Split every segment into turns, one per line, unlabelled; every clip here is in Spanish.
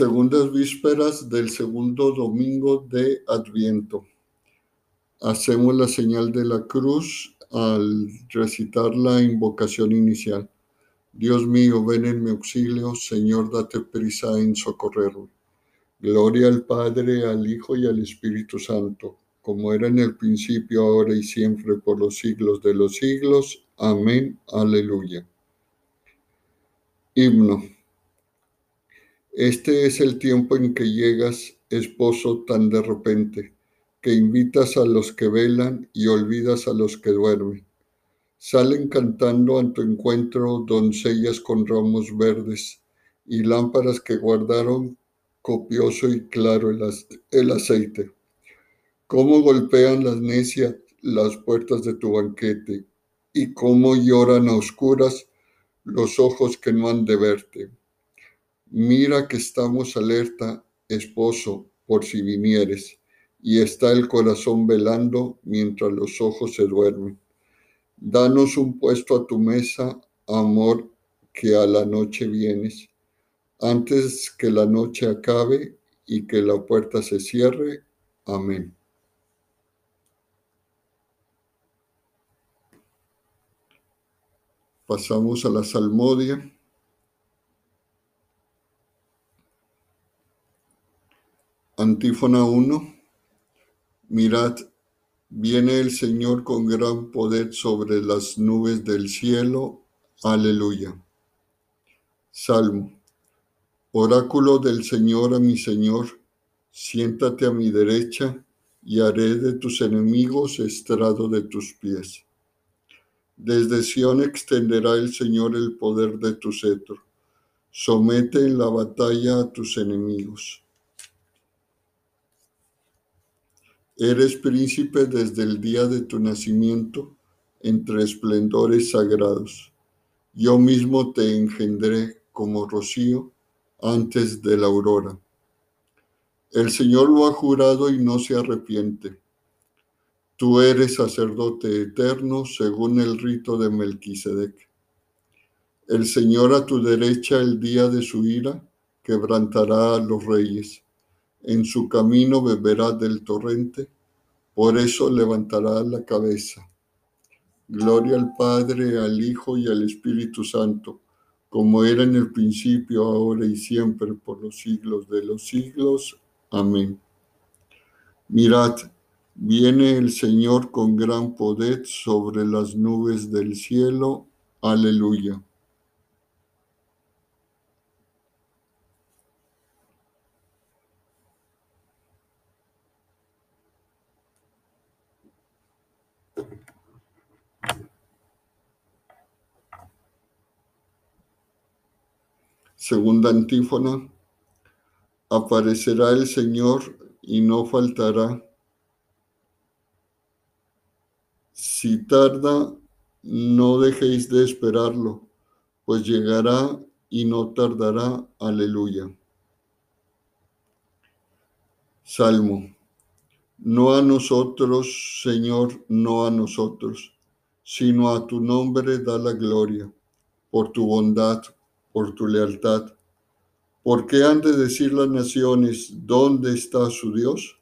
Segundas vísperas del segundo domingo de Adviento. Hacemos la señal de la cruz al recitar la invocación inicial. Dios mío, ven en mi auxilio, Señor, date prisa en socorrerme. Gloria al Padre, al Hijo y al Espíritu Santo, como era en el principio, ahora y siempre, por los siglos de los siglos. Amén. Aleluya. Himno. Este es el tiempo en que llegas, esposo, tan de repente, que invitas a los que velan y olvidas a los que duermen. Salen cantando a tu encuentro doncellas con ramos verdes y lámparas que guardaron copioso y claro el, aceite. Cómo golpean las necias las puertas de tu banquete y cómo lloran a oscuras los ojos que no han de verte Mira que estamos alerta, esposo, por si vinieres, y está el corazón velando mientras los ojos se duermen. Danos un puesto a tu mesa, amor, que a la noche vienes, antes que la noche acabe y que la puerta se cierre. Amén. Pasamos a la salmodia. Antífona 1. Mirad, viene el Señor con gran poder sobre las nubes del cielo. Aleluya. Salmo. Oráculo del Señor a mi Señor, siéntate a mi derecha y haré de tus enemigos estrado de tus pies. Desde Sión extenderá el Señor el poder de tu cetro. Somete en la batalla a tus enemigos. Eres príncipe desde el día de tu nacimiento entre esplendores sagrados. Yo mismo te engendré como rocío antes de la aurora. El Señor lo ha jurado y no se arrepiente. Tú eres sacerdote eterno según el rito de Melquisedec. El Señor a tu derecha el día de su ira quebrantará a los reyes en su camino beberá del torrente, por eso levantará la cabeza. Gloria al Padre, al Hijo y al Espíritu Santo, como era en el principio, ahora y siempre, por los siglos de los siglos. Amén. Mirad, viene el Señor con gran poder sobre las nubes del cielo. Aleluya. Segunda antífona, aparecerá el Señor y no faltará. Si tarda, no dejéis de esperarlo, pues llegará y no tardará. Aleluya. Salmo. No a nosotros, Señor, no a nosotros, sino a tu nombre da la gloria, por tu bondad, por tu lealtad. ¿Por qué han de decir las naciones, ¿dónde está su Dios?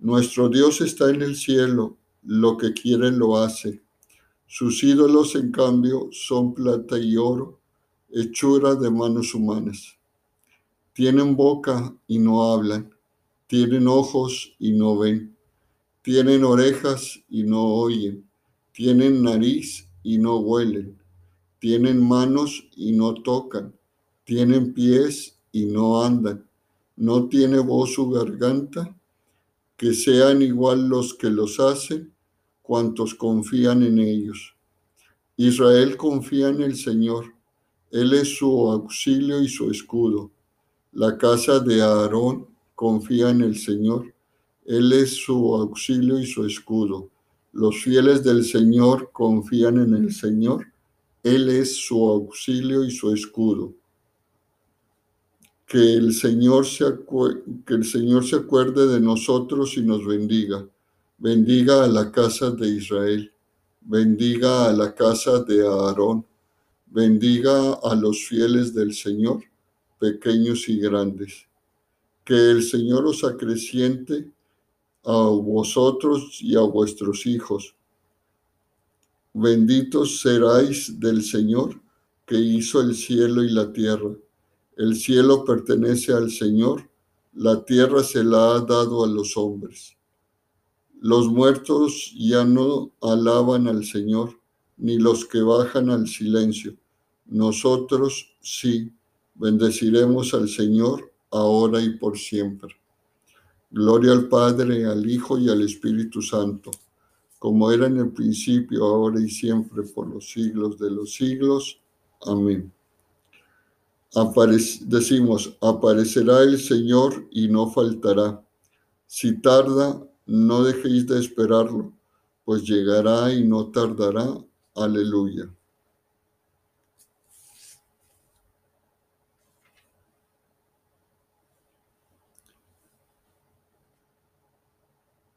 Nuestro Dios está en el cielo, lo que quiere lo hace. Sus ídolos, en cambio, son plata y oro, hechura de manos humanas. Tienen boca y no hablan, tienen ojos y no ven, tienen orejas y no oyen, tienen nariz y no huelen tienen manos y no tocan, tienen pies y no andan, no tiene voz su garganta, que sean igual los que los hacen, cuantos confían en ellos. Israel confía en el Señor, Él es su auxilio y su escudo. La casa de Aarón confía en el Señor, Él es su auxilio y su escudo. Los fieles del Señor confían en el Señor él es su auxilio y su escudo. Que el, Señor se que el Señor se acuerde de nosotros y nos bendiga. Bendiga a la casa de Israel. Bendiga a la casa de Aarón. Bendiga a los fieles del Señor. pequeños y grandes. Que el Señor os acreciente a vosotros y a vuestros hijos. Benditos seráis del Señor que hizo el cielo y la tierra. El cielo pertenece al Señor, la tierra se la ha dado a los hombres. Los muertos ya no alaban al Señor, ni los que bajan al silencio. Nosotros sí, bendeciremos al Señor ahora y por siempre. Gloria al Padre, al Hijo y al Espíritu Santo, como era en el principio, ahora y siempre, por los siglos de los siglos. Amén. decimos, aparecerá el Señor y no faltará. Si tarda, no dejéis de esperarlo, pues llegará y no tardará. Aleluya.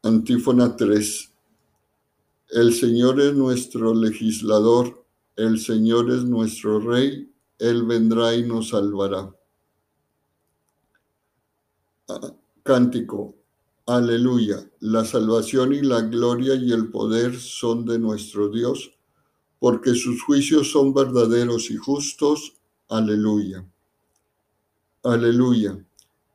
Antífona 3. El Señor es nuestro legislador, el Señor es nuestro Rey, Él vendrá y nos salvará. Ah, cántico. Aleluya. La salvación y la gloria y el poder son de nuestro Dios, porque sus juicios son verdaderos y justos. Aleluya. Aleluya.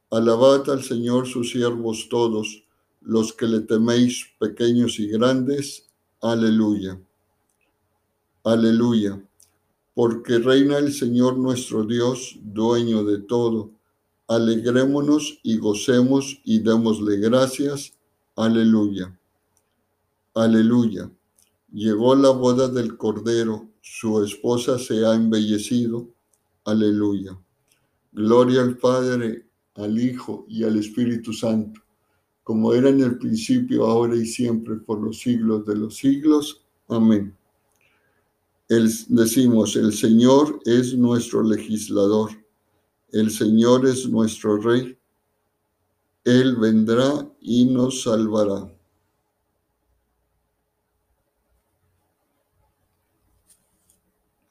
Alabad al Señor sus siervos todos los que le teméis pequeños y grandes. Aleluya. Aleluya. Porque reina el Señor nuestro Dios, dueño de todo. Alegrémonos y gocemos y démosle gracias. Aleluya. Aleluya. Llegó la boda del Cordero, su esposa se ha embellecido. Aleluya. Gloria al Padre, al Hijo y al Espíritu Santo como era en el principio, ahora y siempre, por los siglos de los siglos. Amén. decimos, el Señor es nuestro legislador, el Señor es nuestro Rey, Él vendrá y nos salvará.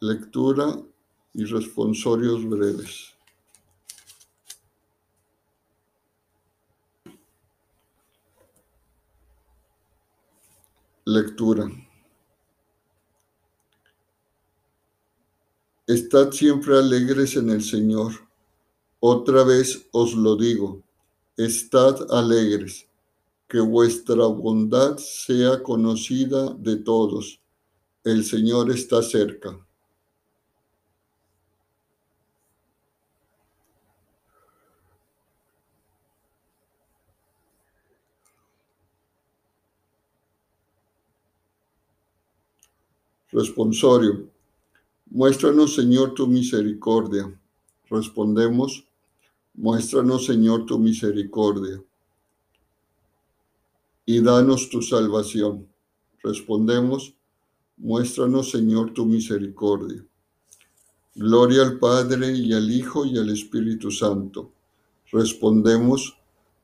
Lectura y responsorios breves. Lectura. Estad siempre alegres en el Señor. Otra vez os lo digo, estad alegres, que vuestra bondad sea conocida de todos. El Señor está cerca. Responsorio. Muéstranos, Señor, tu misericordia. Respondemos, muéstranos, Señor, tu misericordia. Y danos tu salvación. Respondemos, muéstranos, Señor, tu misericordia. Gloria al Padre y al Hijo y al Espíritu Santo. Respondemos,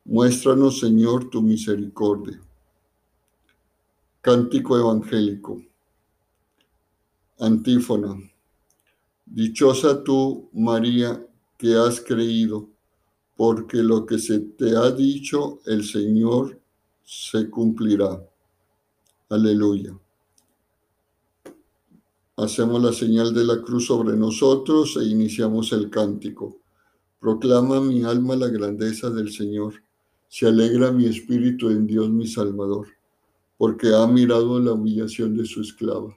muéstranos, Señor, tu misericordia. Cántico Evangélico. Antífona. Dichosa tú, María, que has creído, porque lo que se te ha dicho el Señor se cumplirá. Aleluya. Hacemos la señal de la cruz sobre nosotros e iniciamos el cántico. Proclama mi alma la grandeza del Señor. Se alegra mi espíritu en Dios mi Salvador, porque ha mirado la humillación de su esclava.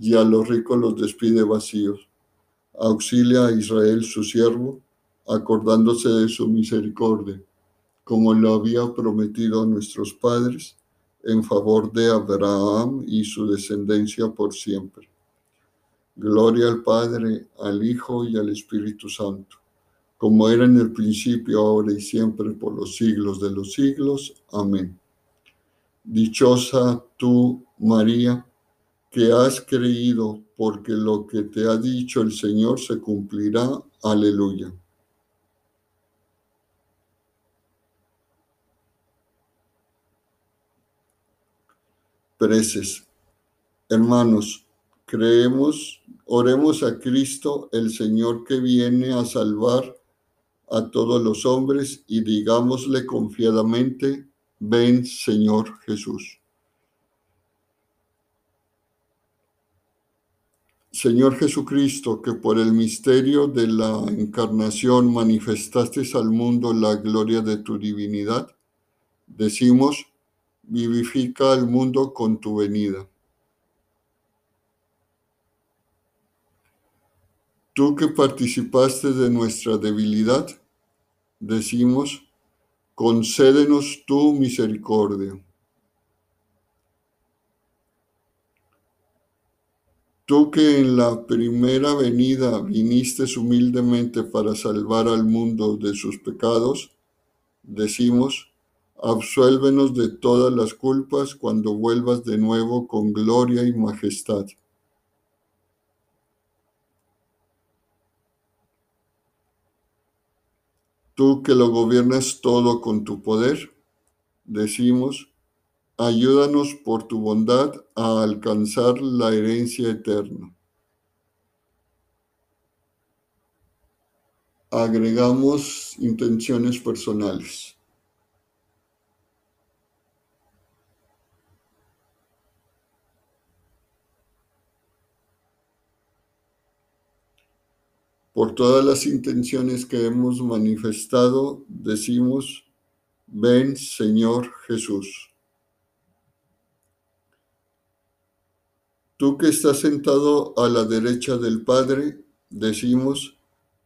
y a los ricos los despide vacíos. Auxilia a Israel su siervo, acordándose de su misericordia, como lo había prometido a nuestros padres, en favor de Abraham y su descendencia por siempre. Gloria al Padre, al Hijo y al Espíritu Santo, como era en el principio, ahora y siempre, por los siglos de los siglos. Amén. Dichosa tú, María, que has creído, porque lo que te ha dicho el Señor se cumplirá. Aleluya. Preces. Hermanos, creemos, oremos a Cristo, el Señor que viene a salvar a todos los hombres y digámosle confiadamente, ven Señor Jesús. Señor Jesucristo, que por el misterio de la encarnación manifestaste al mundo la gloria de tu divinidad, decimos, vivifica al mundo con tu venida. Tú que participaste de nuestra debilidad, decimos, concédenos tu misericordia. Tú que en la primera venida viniste humildemente para salvar al mundo de sus pecados, decimos, absuélvenos de todas las culpas cuando vuelvas de nuevo con gloria y majestad. Tú que lo gobiernas todo con tu poder, decimos, ayúdanos por tu bondad a alcanzar la herencia eterna. Agregamos intenciones personales. Por todas las intenciones que hemos manifestado, decimos, ven Señor Jesús. Tú que estás sentado a la derecha del Padre, decimos,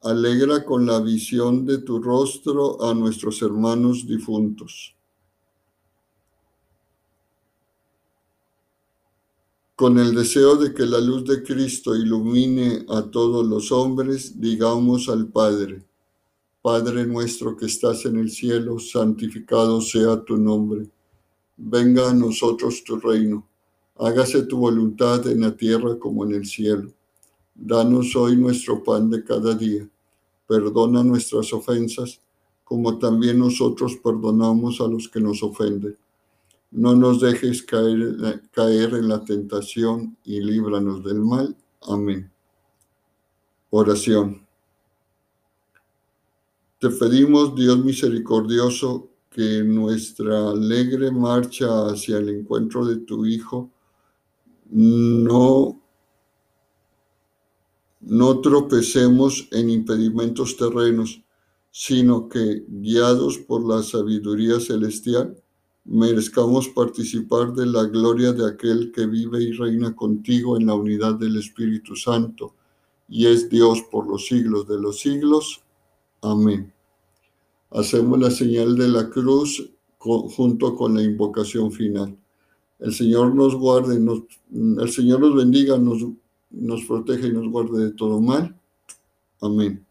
alegra con la visión de tu rostro a nuestros hermanos difuntos. Con el deseo de que la luz de Cristo ilumine a todos los hombres, digamos al Padre, Padre nuestro que estás en el cielo, santificado sea tu nombre. Venga a nosotros tu reino. Hágase tu voluntad en la tierra como en el cielo. Danos hoy nuestro pan de cada día. Perdona nuestras ofensas, como también nosotros perdonamos a los que nos ofenden no nos dejes caer, caer en la tentación y líbranos del mal. Amén. Oración. Te pedimos, Dios misericordioso, que nuestra alegre marcha hacia el encuentro de tu Hijo no, no tropecemos en impedimentos terrenos, sino que, guiados por la sabiduría celestial, merezcamos participar de la gloria de aquel que vive y reina contigo en la unidad del Espíritu Santo, y es Dios por los siglos de los siglos. Amén. Hacemos la señal de la cruz junto con la invocación final. El Señor nos guarde, nos, el Señor nos bendiga, nos, nos proteja y nos guarde de todo mal. Amén.